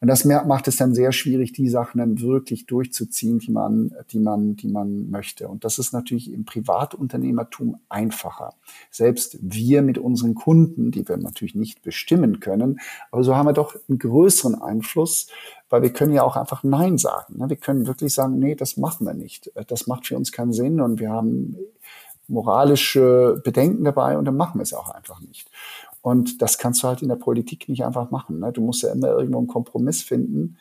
Und das macht es dann sehr schwierig, die Sachen dann wirklich durchzuziehen, die man, die man, die man möchte. Und das ist natürlich im Privatunternehmertum einfacher. Selbst wir mit unseren Kunden, die wir natürlich nicht bestimmen können, aber so haben wir doch einen größeren Einfluss, weil wir können ja auch einfach Nein sagen. Ne? Wir können wirklich sagen, nee, das machen wir nicht. Das macht für uns keinen Sinn und wir haben moralische Bedenken dabei und dann machen wir es auch einfach nicht. Und das kannst du halt in der Politik nicht einfach machen. Ne? Du musst ja immer irgendwo einen Kompromiss finden.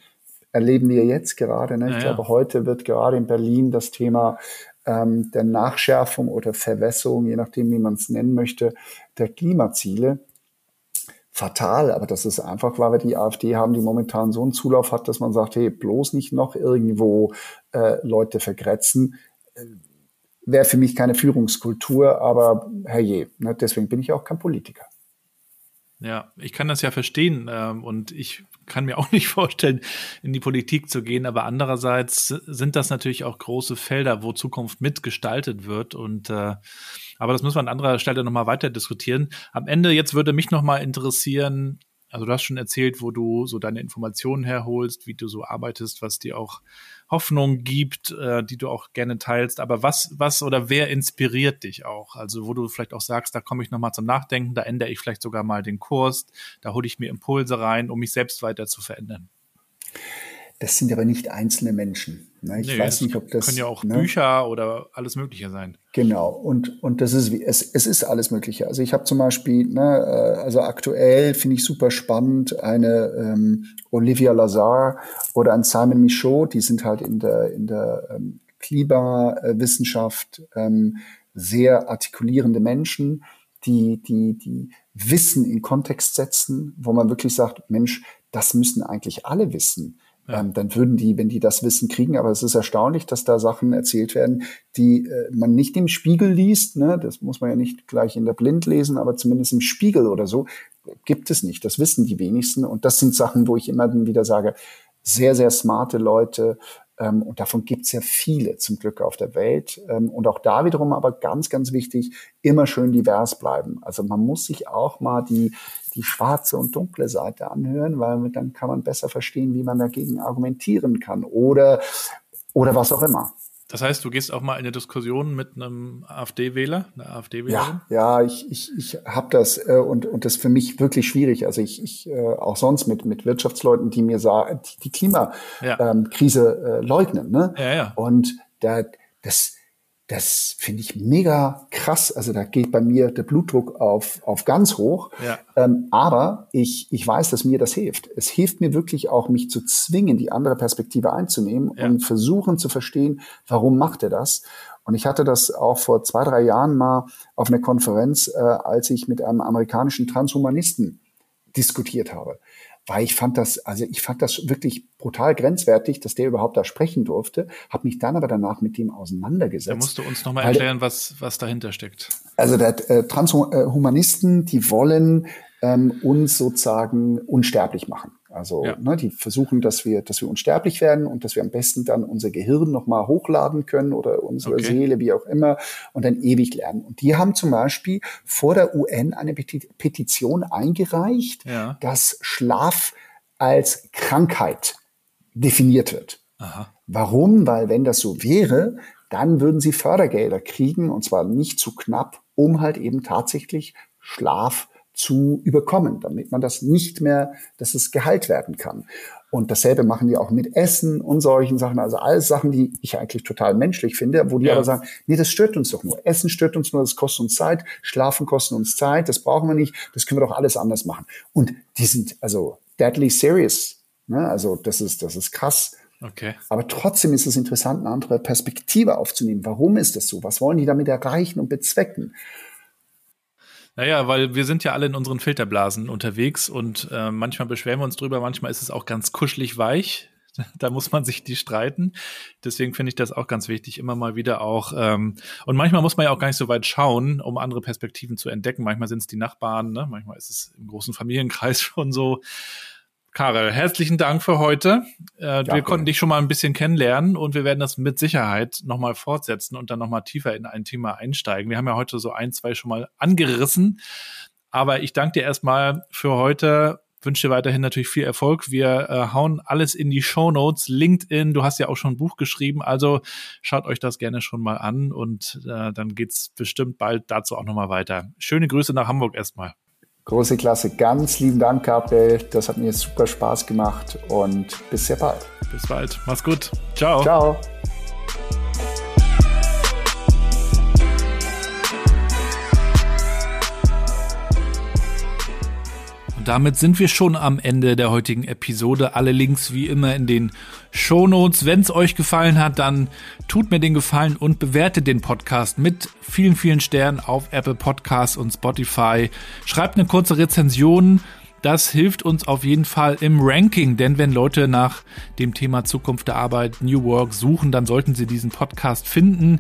Erleben wir jetzt gerade. Ne? Ich ja, glaube, heute wird gerade in Berlin das Thema ähm, der Nachschärfung oder Verwässerung, je nachdem, wie man es nennen möchte, der Klimaziele fatal, aber das ist einfach, weil wir die AfD haben, die momentan so einen Zulauf hat, dass man sagt, hey, bloß nicht noch irgendwo äh, Leute vergrätzen. Äh, Wäre für mich keine Führungskultur, aber herrje, ne, deswegen bin ich auch kein Politiker. Ja, ich kann das ja verstehen ähm, und ich kann mir (laughs) auch nicht vorstellen, in die Politik zu gehen, aber andererseits sind das natürlich auch große Felder, wo Zukunft mitgestaltet wird und äh, aber das müssen wir an anderer Stelle nochmal weiter diskutieren. Am Ende jetzt würde mich nochmal interessieren, also du hast schon erzählt, wo du so deine Informationen herholst, wie du so arbeitest, was dir auch Hoffnung gibt, äh, die du auch gerne teilst. Aber was, was oder wer inspiriert dich auch? Also wo du vielleicht auch sagst, da komme ich nochmal zum Nachdenken, da ändere ich vielleicht sogar mal den Kurs, da hole ich mir Impulse rein, um mich selbst weiter zu verändern. Das sind aber nicht einzelne Menschen. Ne? Ich nee, weiß nicht, ob das. Können ja auch ne? Bücher oder alles Mögliche sein. Genau. Und, und das ist, es, es ist alles Mögliche. Also ich habe zum Beispiel, ne, äh, also aktuell finde ich super spannend eine ähm, Olivia Lazar oder ein Simon Michaud, die sind halt in der, in der ähm, Klimawissenschaft ähm, sehr artikulierende Menschen, die, die, die Wissen in Kontext setzen, wo man wirklich sagt, Mensch, das müssen eigentlich alle wissen. Ähm, dann würden die, wenn die das Wissen kriegen, aber es ist erstaunlich, dass da Sachen erzählt werden, die äh, man nicht im Spiegel liest. Ne? Das muss man ja nicht gleich in der Blind lesen, aber zumindest im Spiegel oder so gibt es nicht. Das wissen die wenigsten. Und das sind Sachen, wo ich immer wieder sage, sehr, sehr smarte Leute, Ähm, und davon gibt es ja viele zum Glück auf der Welt. Ähm, und auch da wiederum aber ganz, ganz wichtig, immer schön divers bleiben. Also man muss sich auch mal die, die schwarze und dunkle Seite anhören, weil dann kann man besser verstehen, wie man dagegen argumentieren kann oder, oder was auch immer. Das heißt, du gehst auch mal in eine Diskussion mit einem AfD-Wähler, einer AfD-Wählerin? Ja, ja, ich, ich, ich habe das äh, und, und das ist für mich wirklich schwierig. Also ich, ich äh, auch sonst mit, mit Wirtschaftsleuten, die mir sagen, die, die Klimakrise ja. ähm, äh, leugnen. Ne? Ja, ja. Und da, das, das finde ich mega krass. Also da geht bei mir der Blutdruck auf, auf ganz hoch. Ja. Ähm, aber ich, ich weiß, dass mir das hilft. Es hilft mir wirklich auch, mich zu zwingen, die andere Perspektive einzunehmen ja. und versuchen zu verstehen, warum macht er das. Und ich hatte das auch vor zwei, drei Jahren mal auf einer Konferenz, äh, als ich mit einem amerikanischen Transhumanisten diskutiert habe weil ich fand das, also ich fand das wirklich brutal grenzwertig, dass der überhaupt da sprechen durfte, habe mich dann aber danach mit dem auseinandergesetzt. Da musst du uns nochmal erklären, was, was dahinter steckt. Also der äh, Transhumanisten, die wollen ähm, uns sozusagen unsterblich machen. Also ja. ne, die versuchen, dass wir, dass wir unsterblich werden und dass wir am besten dann unser Gehirn nochmal hochladen können oder unsere okay. Seele, wie auch immer, und dann ewig lernen. Und die haben zum Beispiel vor der UN eine Petition eingereicht, ja. dass Schlaf als Krankheit definiert wird. Aha. Warum? Weil wenn das so wäre, dann würden sie Fördergelder kriegen, und zwar nicht zu knapp, um halt eben tatsächlich Schlaf zu überkommen, damit man das nicht mehr, dass es geheilt werden kann. Und dasselbe machen die auch mit Essen und solchen Sachen. Also alles Sachen, die ich eigentlich total menschlich finde, wo die ja. aber sagen, nee, das stört uns doch nur. Essen stört uns nur, das kostet uns Zeit. Schlafen kostet uns Zeit. Das brauchen wir nicht. Das können wir doch alles anders machen. Und die sind also deadly serious. Ne? Also das ist, das ist krass. Okay. Aber trotzdem ist es interessant, eine andere Perspektive aufzunehmen. Warum ist das so? Was wollen die damit erreichen und bezwecken? Naja, weil wir sind ja alle in unseren Filterblasen unterwegs und äh, manchmal beschweren wir uns drüber, manchmal ist es auch ganz kuschelig weich. (laughs) da muss man sich die streiten. Deswegen finde ich das auch ganz wichtig, immer mal wieder auch. Ähm, und manchmal muss man ja auch gar nicht so weit schauen, um andere Perspektiven zu entdecken. Manchmal sind es die Nachbarn, ne? manchmal ist es im großen Familienkreis (laughs) schon so. Karel, herzlichen Dank für heute. Äh, wir konnten dich schon mal ein bisschen kennenlernen und wir werden das mit Sicherheit nochmal fortsetzen und dann nochmal tiefer in ein Thema einsteigen. Wir haben ja heute so ein, zwei schon mal angerissen. Aber ich danke dir erstmal für heute. Wünsche dir weiterhin natürlich viel Erfolg. Wir äh, hauen alles in die Show Notes, LinkedIn. Du hast ja auch schon ein Buch geschrieben, also schaut euch das gerne schon mal an und äh, dann geht's bestimmt bald dazu auch nochmal weiter. Schöne Grüße nach Hamburg erstmal. Große Klasse. Ganz lieben Dank, Gabriel. Das hat mir super Spaß gemacht und bis sehr bald. Bis bald. Mach's gut. Ciao. Ciao. Damit sind wir schon am Ende der heutigen Episode. Alle Links wie immer in den Show Notes. Wenn es euch gefallen hat, dann tut mir den Gefallen und bewertet den Podcast mit vielen, vielen Sternen auf Apple Podcasts und Spotify. Schreibt eine kurze Rezension. Das hilft uns auf jeden Fall im Ranking, denn wenn Leute nach dem Thema Zukunft der Arbeit, New Work suchen, dann sollten sie diesen Podcast finden.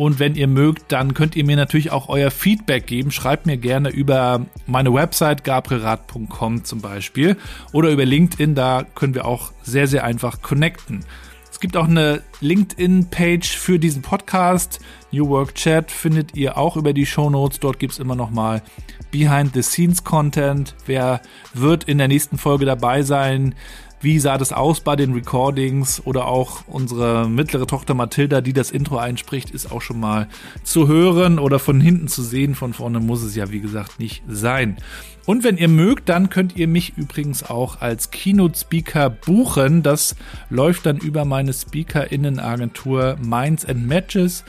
Und wenn ihr mögt, dann könnt ihr mir natürlich auch euer Feedback geben. Schreibt mir gerne über meine Website gabrielrad.com zum Beispiel oder über LinkedIn. Da können wir auch sehr, sehr einfach connecten. Es gibt auch eine LinkedIn-Page für diesen Podcast. New Work Chat findet ihr auch über die Show Notes. Dort gibt es immer noch mal Behind-the-Scenes-Content. Wer wird in der nächsten Folge dabei sein? Wie sah das aus bei den Recordings oder auch unsere mittlere Tochter Mathilda, die das Intro einspricht, ist auch schon mal zu hören oder von hinten zu sehen. Von vorne muss es ja, wie gesagt, nicht sein. Und wenn ihr mögt, dann könnt ihr mich übrigens auch als Keynote-Speaker buchen. Das läuft dann über meine Speaker-Innenagentur Minds and Matches.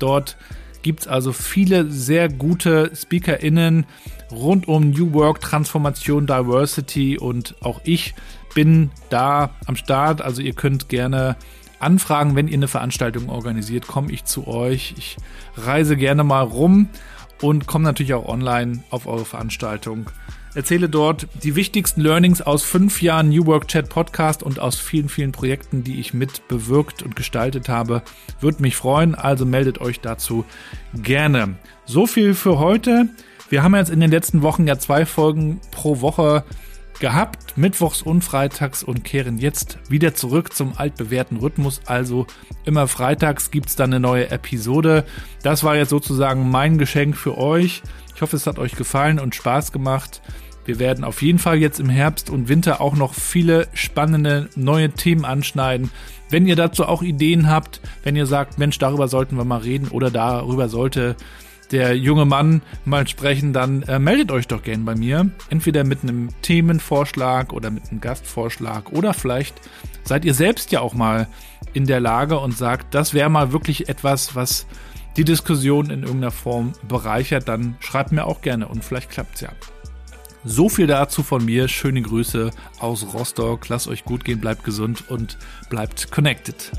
Dort gibt es also viele sehr gute SpeakerInnen rund um New Work, Transformation, Diversity und auch ich bin da am Start. Also ihr könnt gerne anfragen, wenn ihr eine Veranstaltung organisiert, komme ich zu euch. Ich reise gerne mal rum und komme natürlich auch online auf eure Veranstaltung. Erzähle dort die wichtigsten Learnings aus fünf Jahren New Work Chat Podcast und aus vielen, vielen Projekten, die ich mit bewirkt und gestaltet habe. Würde mich freuen, also meldet euch dazu gerne. So viel für heute. Wir haben jetzt in den letzten Wochen ja zwei Folgen pro Woche gehabt, mittwochs und freitags und kehren jetzt wieder zurück zum altbewährten Rhythmus. Also immer freitags gibt's dann eine neue Episode. Das war jetzt sozusagen mein Geschenk für euch. Ich hoffe, es hat euch gefallen und Spaß gemacht. Wir werden auf jeden Fall jetzt im Herbst und Winter auch noch viele spannende neue Themen anschneiden. Wenn ihr dazu auch Ideen habt, wenn ihr sagt, Mensch, darüber sollten wir mal reden oder darüber sollte der junge Mann mal sprechen, dann äh, meldet euch doch gern bei mir. Entweder mit einem Themenvorschlag oder mit einem Gastvorschlag oder vielleicht seid ihr selbst ja auch mal in der Lage und sagt, das wäre mal wirklich etwas, was die Diskussion in irgendeiner Form bereichert, dann schreibt mir auch gerne und vielleicht klappt's ja. So viel dazu von mir. Schöne Grüße aus Rostock. Lasst euch gut gehen, bleibt gesund und bleibt connected.